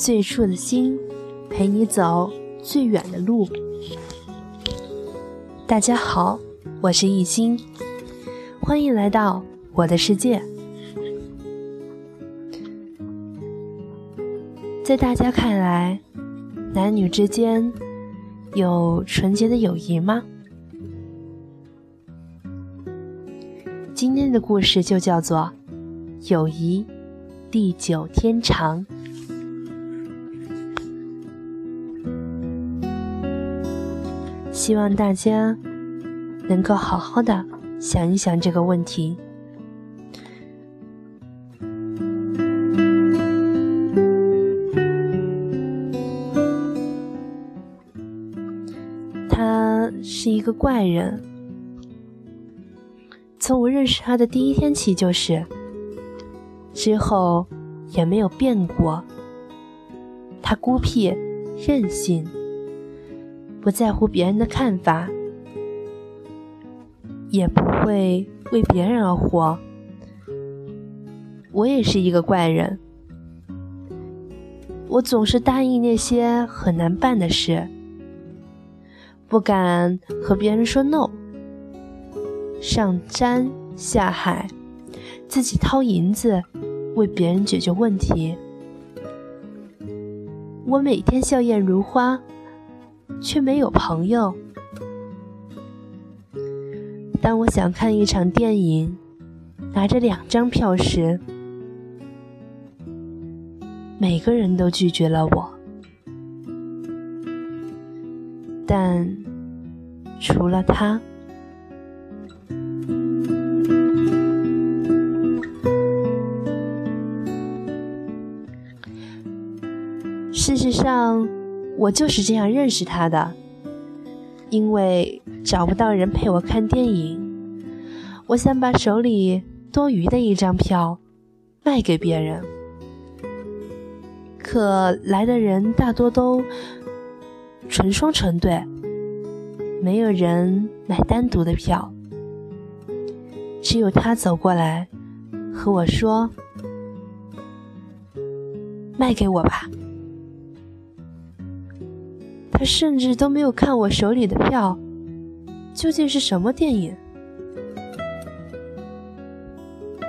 最初的心，陪你走最远的路。大家好，我是艺兴，欢迎来到我的世界。在大家看来，男女之间有纯洁的友谊吗？今天的故事就叫做《友谊地久天长》。希望大家能够好好的想一想这个问题。他是一个怪人，从我认识他的第一天起就是，之后也没有变过。他孤僻、任性。不在乎别人的看法，也不会为别人而活。我也是一个怪人，我总是答应那些很难办的事，不敢和别人说 no。上山下海，自己掏银子为别人解决问题。我每天笑靥如花。却没有朋友。当我想看一场电影，拿着两张票时，每个人都拒绝了我。但除了他，事实上。我就是这样认识他的，因为找不到人陪我看电影，我想把手里多余的一张票卖给别人，可来的人大多都成双成对，没有人买单独的票，只有他走过来和我说：“卖给我吧。”他甚至都没有看我手里的票，究竟是什么电影？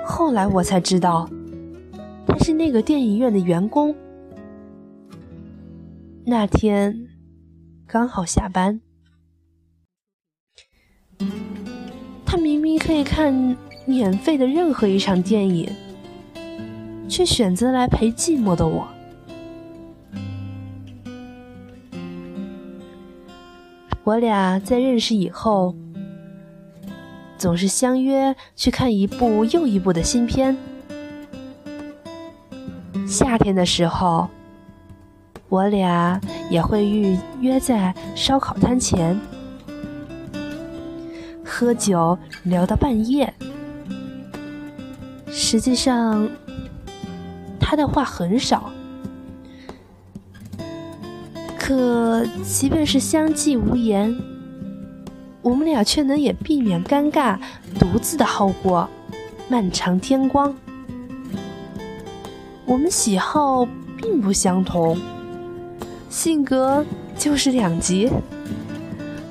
后来我才知道，他是那个电影院的员工。那天刚好下班，他明明可以看免费的任何一场电影，却选择来陪寂寞的我。我俩在认识以后，总是相约去看一部又一部的新片。夏天的时候，我俩也会预约在烧烤摊前喝酒，聊到半夜。实际上，他的话很少。可即便是相继无言，我们俩却能也避免尴尬，独自的后过漫长天光。我们喜好并不相同，性格就是两极，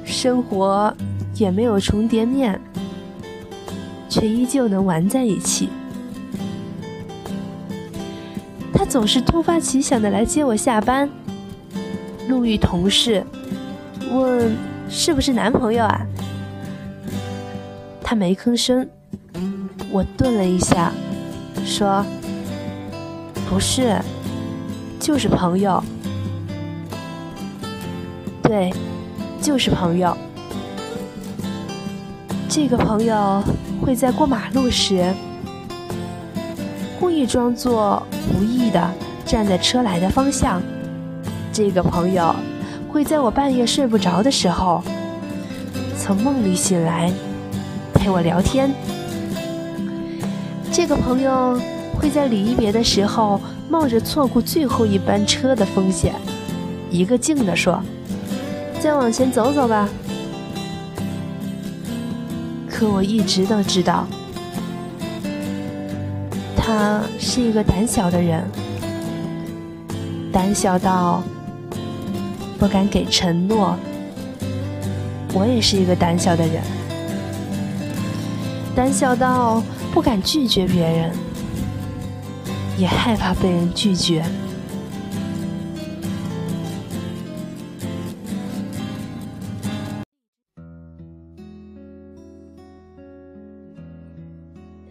生活也没有重叠面，却依旧能玩在一起。他总是突发奇想的来接我下班。路遇同事，问是不是男朋友啊？他没吭声。我顿了一下，说：“不是，就是朋友。对，就是朋友。这个朋友会在过马路时，故意装作无意的站在车来的方向。”这个朋友会在我半夜睡不着的时候，从梦里醒来陪我聊天。这个朋友会在离别的时候，冒着错过最后一班车的风险，一个劲地说：“再往前走走吧。”可我一直都知道，他是一个胆小的人。胆小到不敢给承诺。我也是一个胆小的人，胆小到不敢拒绝别人，也害怕被人拒绝。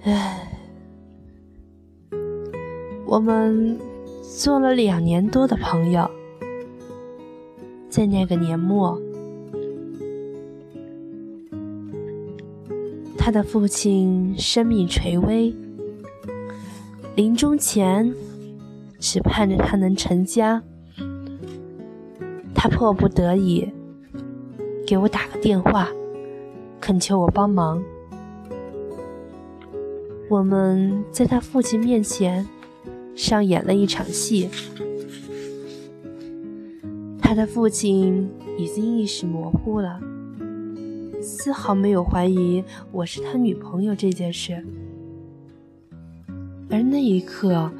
唉，我们做了两年多的朋友，在那个年末，他的父亲生命垂危，临终前只盼着他能成家，他迫不得已给我打个电话，恳求我帮忙。我们在他父亲面前上演了一场戏。他的父亲已经意识模糊了，丝毫没有怀疑我是他女朋友这件事。而那一刻，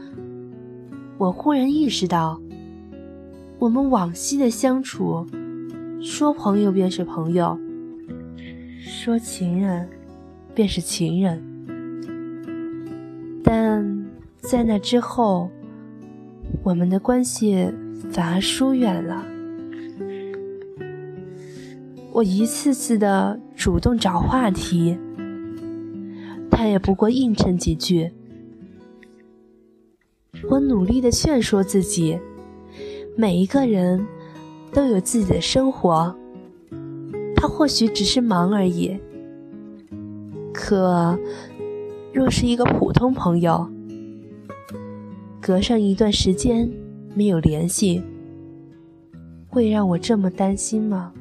我忽然意识到，我们往昔的相处，说朋友便是朋友，说情人便是情人。但在那之后，我们的关系反而疏远了。我一次次的主动找话题，他也不过应承几句。我努力的劝说自己，每一个人都有自己的生活，他或许只是忙而已。可。若是一个普通朋友，隔上一段时间没有联系，会让我这么担心吗？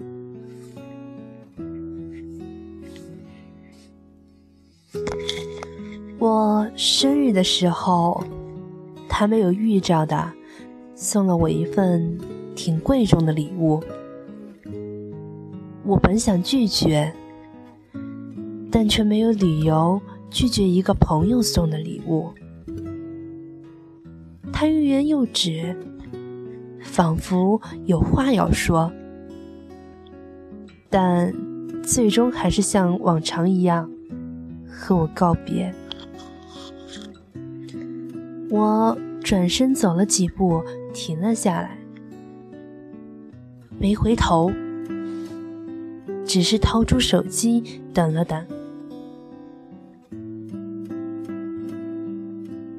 我生日的时候，他没有预兆的送了我一份挺贵重的礼物，我本想拒绝，但却没有理由。拒绝一个朋友送的礼物，他欲言又止，仿佛有话要说，但最终还是像往常一样和我告别。我转身走了几步，停了下来，没回头，只是掏出手机等了等。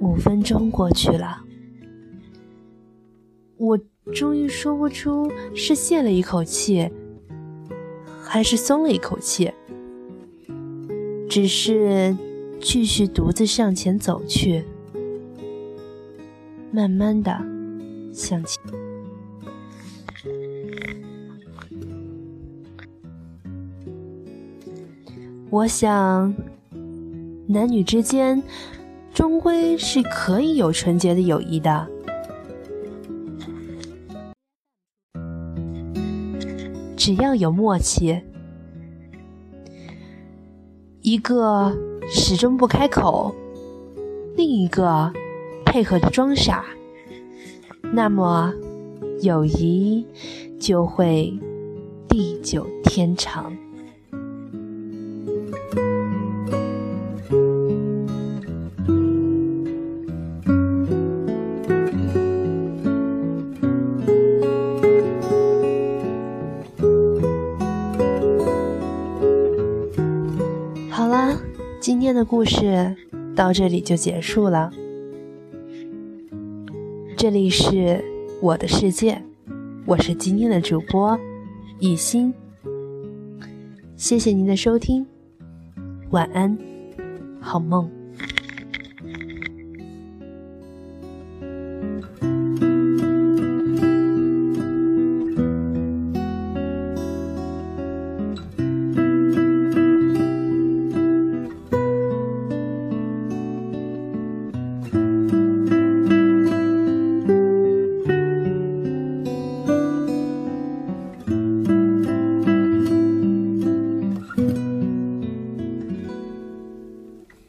五分钟过去了，我终于说不出是泄了一口气，还是松了一口气，只是继续独自向前走去，慢慢的向前。我想，男女之间。终归是可以有纯洁的友谊的，只要有默契。一个始终不开口，另一个配合着装傻，那么友谊就会地久天长。今天的故事到这里就结束了。这里是我的世界，我是今天的主播一心。谢谢您的收听，晚安，好梦。